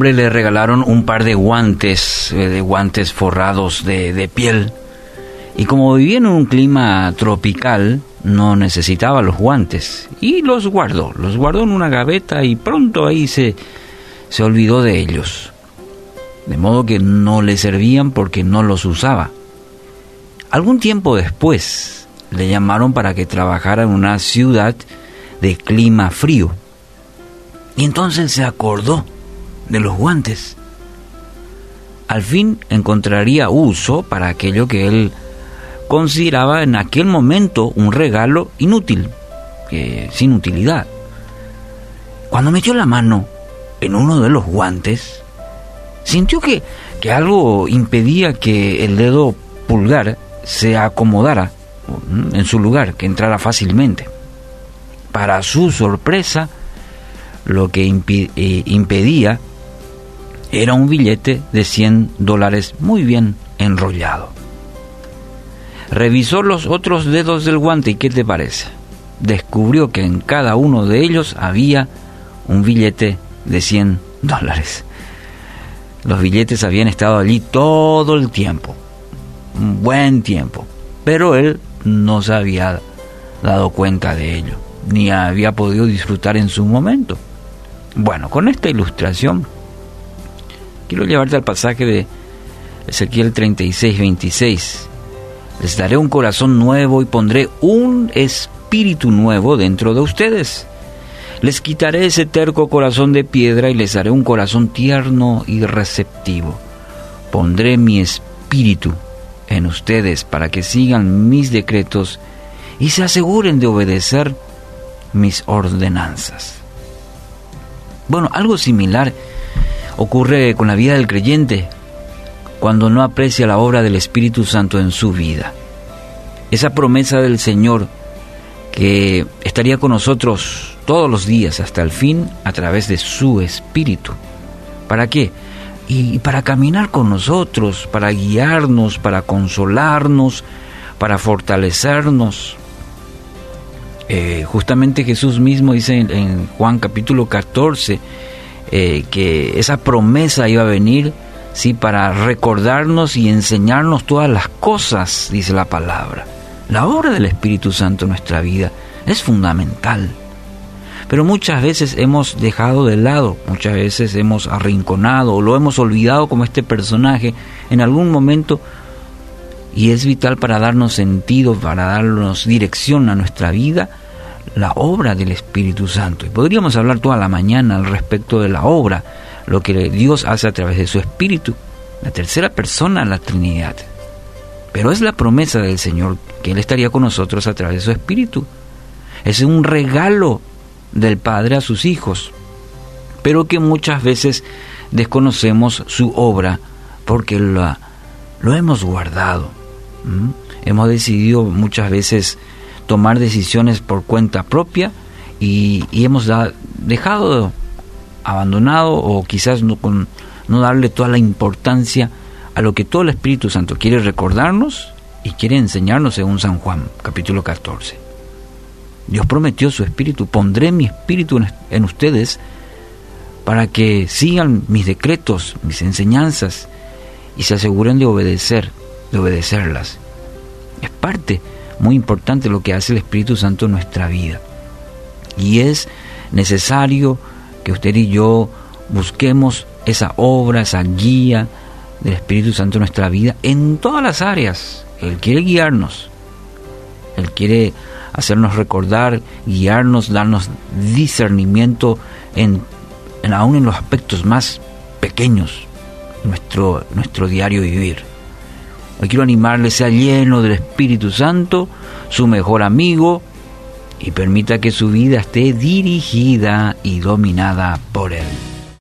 le regalaron un par de guantes, eh, de guantes forrados de, de piel. Y como vivía en un clima tropical, no necesitaba los guantes. Y los guardó, los guardó en una gaveta y pronto ahí se, se olvidó de ellos. De modo que no le servían porque no los usaba. Algún tiempo después le llamaron para que trabajara en una ciudad de clima frío. Y entonces se acordó de los guantes. Al fin encontraría uso para aquello que él consideraba en aquel momento un regalo inútil, sin utilidad. Cuando metió la mano en uno de los guantes, sintió que, que algo impedía que el dedo pulgar se acomodara en su lugar, que entrara fácilmente. Para su sorpresa, lo que eh, impedía era un billete de 100 dólares muy bien enrollado. Revisó los otros dedos del guante y ¿qué te parece? Descubrió que en cada uno de ellos había un billete de 100 dólares. Los billetes habían estado allí todo el tiempo, un buen tiempo, pero él no se había dado cuenta de ello, ni había podido disfrutar en su momento. Bueno, con esta ilustración quiero llevarte al pasaje de Ezequiel 36, 26 les daré un corazón nuevo y pondré un espíritu nuevo dentro de ustedes. Les quitaré ese terco corazón de piedra y les daré un corazón tierno y receptivo. Pondré mi espíritu en ustedes para que sigan mis decretos y se aseguren de obedecer mis ordenanzas. Bueno, algo similar ocurre con la vida del creyente cuando no aprecia la obra del Espíritu Santo en su vida. Esa promesa del Señor que estaría con nosotros todos los días hasta el fin a través de su Espíritu. ¿Para qué? Y para caminar con nosotros, para guiarnos, para consolarnos, para fortalecernos. Eh, justamente Jesús mismo dice en, Juan capítulo 14 eh, que esa promesa iba a venir ¿sí? para recordarnos y enseñarnos todas las cosas, dice la palabra. La obra del Espíritu Santo en nuestra vida es fundamental. Pero muchas veces hemos dejado de lado, muchas veces hemos arrinconado o lo hemos olvidado como este personaje en algún momento y es vital para darnos sentido, para darnos dirección a nuestra vida, la obra del Espíritu Santo. Y podríamos hablar toda la mañana al respecto de la obra lo que Dios hace a través de su Espíritu, la tercera persona la Trinidad. Pero es la promesa del Señor que Él estaría con nosotros a través de su Espíritu. Es un regalo del Padre a sus hijos, pero que muchas veces desconocemos su obra porque lo, lo hemos guardado. Hemos decidido muchas veces tomar decisiones por cuenta propia y, hemos dejado abandonado o quizás no, con, no darle toda la importancia a lo que todo el Espíritu Santo quiere recordarnos y quiere enseñarnos según San Juan, capítulo 14. Dios prometió su Espíritu, pondré mi Espíritu en ustedes para que sigan mis decretos, mis enseñanzas y se aseguren de obedecer, de obedecerlas. Es parte muy importante lo que hace el Espíritu Santo en nuestra vida. Y es necesario que usted y yo busquemos esa obra, esa guía del Espíritu Santo en nuestra vida en todas las áreas. Él quiere guiarnos. Él quiere hacernos recordar, guiarnos, darnos discernimiento en, aún en los aspectos más pequeños nuestro, nuestro diario vivir. Hoy quiero animarle, sea lleno del Espíritu Santo, su mejor amigo, y permita que su vida esté dirigida y dominada por Él.